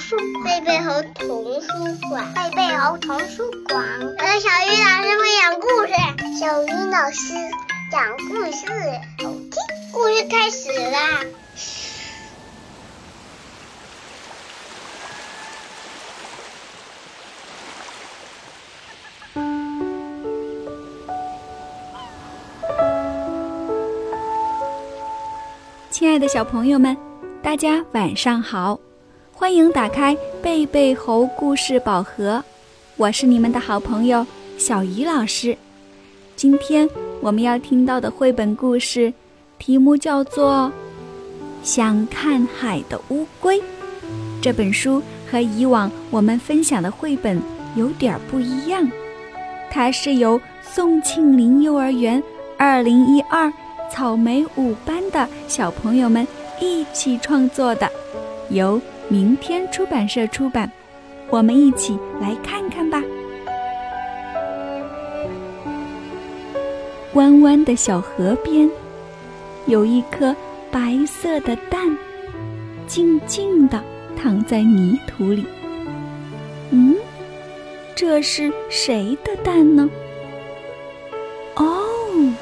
书贝贝猴童书馆，贝贝猴童书馆。我的小鱼老师会讲故事，小鱼老师讲故事，好听。故事开始啦！亲爱的小朋友们，大家晚上好！欢迎打开贝贝猴故事宝盒，我是你们的好朋友小鱼老师。今天我们要听到的绘本故事，题目叫做《想看海的乌龟》。这本书和以往我们分享的绘本有点不一样，它是由宋庆龄幼儿园二零一二。草莓五班的小朋友们一起创作的，由明天出版社出版。我们一起来看看吧。弯弯的小河边，有一颗白色的蛋，静静地躺在泥土里。嗯，这是谁的蛋呢？哦，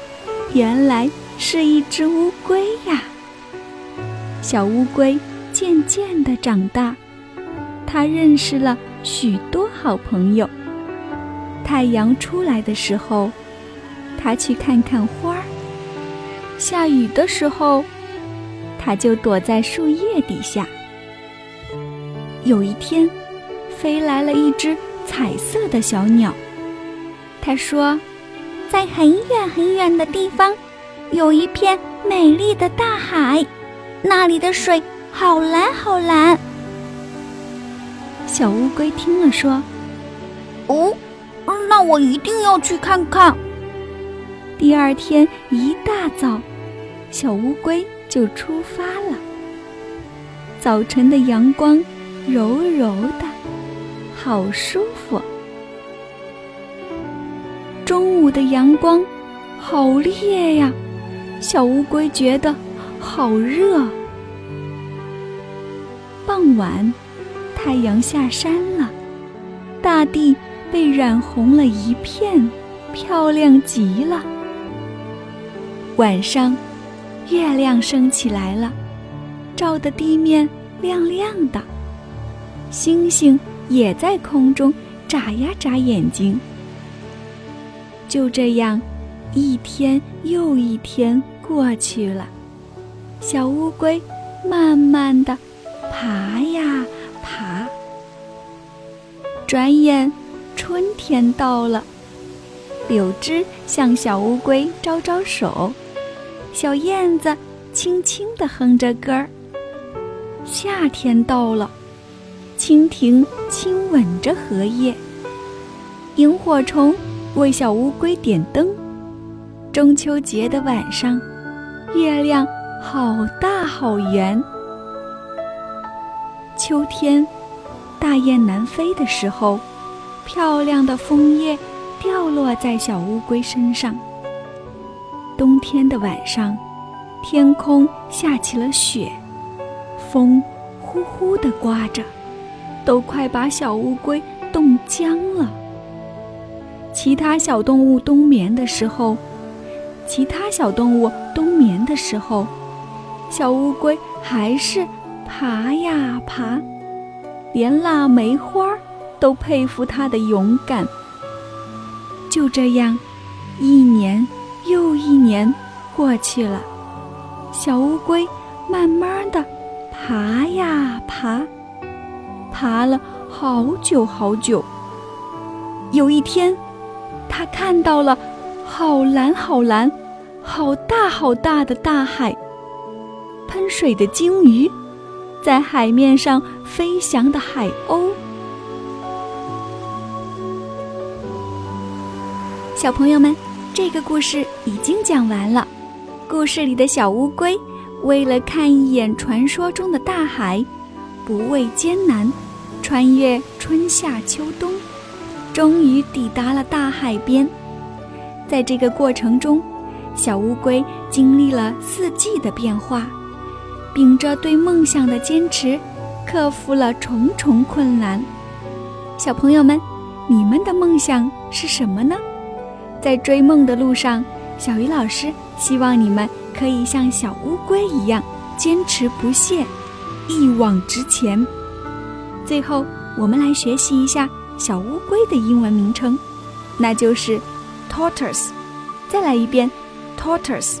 原来。是一只乌龟呀。小乌龟渐渐地长大，他认识了许多好朋友。太阳出来的时候，他去看看花儿；下雨的时候，他就躲在树叶底下。有一天，飞来了一只彩色的小鸟。它说：“在很远很远的地方。”有一片美丽的大海，那里的水好蓝好蓝。小乌龟听了说：“哦，那我一定要去看看。”第二天一大早，小乌龟就出发了。早晨的阳光柔柔的，好舒服。中午的阳光好烈呀。小乌龟觉得好热。傍晚，太阳下山了，大地被染红了一片，漂亮极了。晚上，月亮升起来了，照得地面亮亮的，星星也在空中眨呀眨眼睛。就这样。一天又一天过去了，小乌龟慢慢的爬呀爬。转眼春天到了，柳枝向小乌龟招招手，小燕子轻轻地哼着歌儿。夏天到了，蜻蜓亲吻着荷叶，萤火虫为小乌龟点灯。中秋节的晚上，月亮好大好圆。秋天，大雁南飞的时候，漂亮的枫叶掉落在小乌龟身上。冬天的晚上，天空下起了雪，风呼呼地刮着，都快把小乌龟冻僵了。其他小动物冬眠的时候。其他小动物冬眠的时候，小乌龟还是爬呀爬，连腊梅花都佩服它的勇敢。就这样，一年又一年过去了，小乌龟慢慢的爬呀爬，爬了好久好久。有一天，它看到了。好蓝，好蓝，好大，好大的大海。喷水的鲸鱼，在海面上飞翔的海鸥。小朋友们，这个故事已经讲完了。故事里的小乌龟，为了看一眼传说中的大海，不畏艰难，穿越春夏秋冬，终于抵达了大海边。在这个过程中，小乌龟经历了四季的变化，秉着对梦想的坚持，克服了重重困难。小朋友们，你们的梦想是什么呢？在追梦的路上，小鱼老师希望你们可以像小乌龟一样坚持不懈，一往直前。最后，我们来学习一下小乌龟的英文名称，那就是 tortoise。再来一遍，tortoise。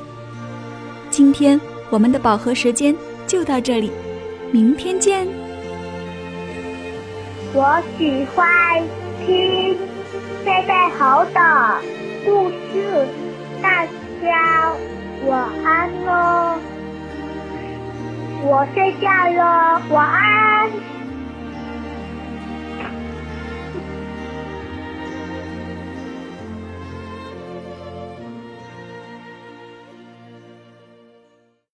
今天我们的饱和时间就到这里，明天见。我喜欢听贝贝猴的故事，大家晚安喽！我睡觉了，晚安。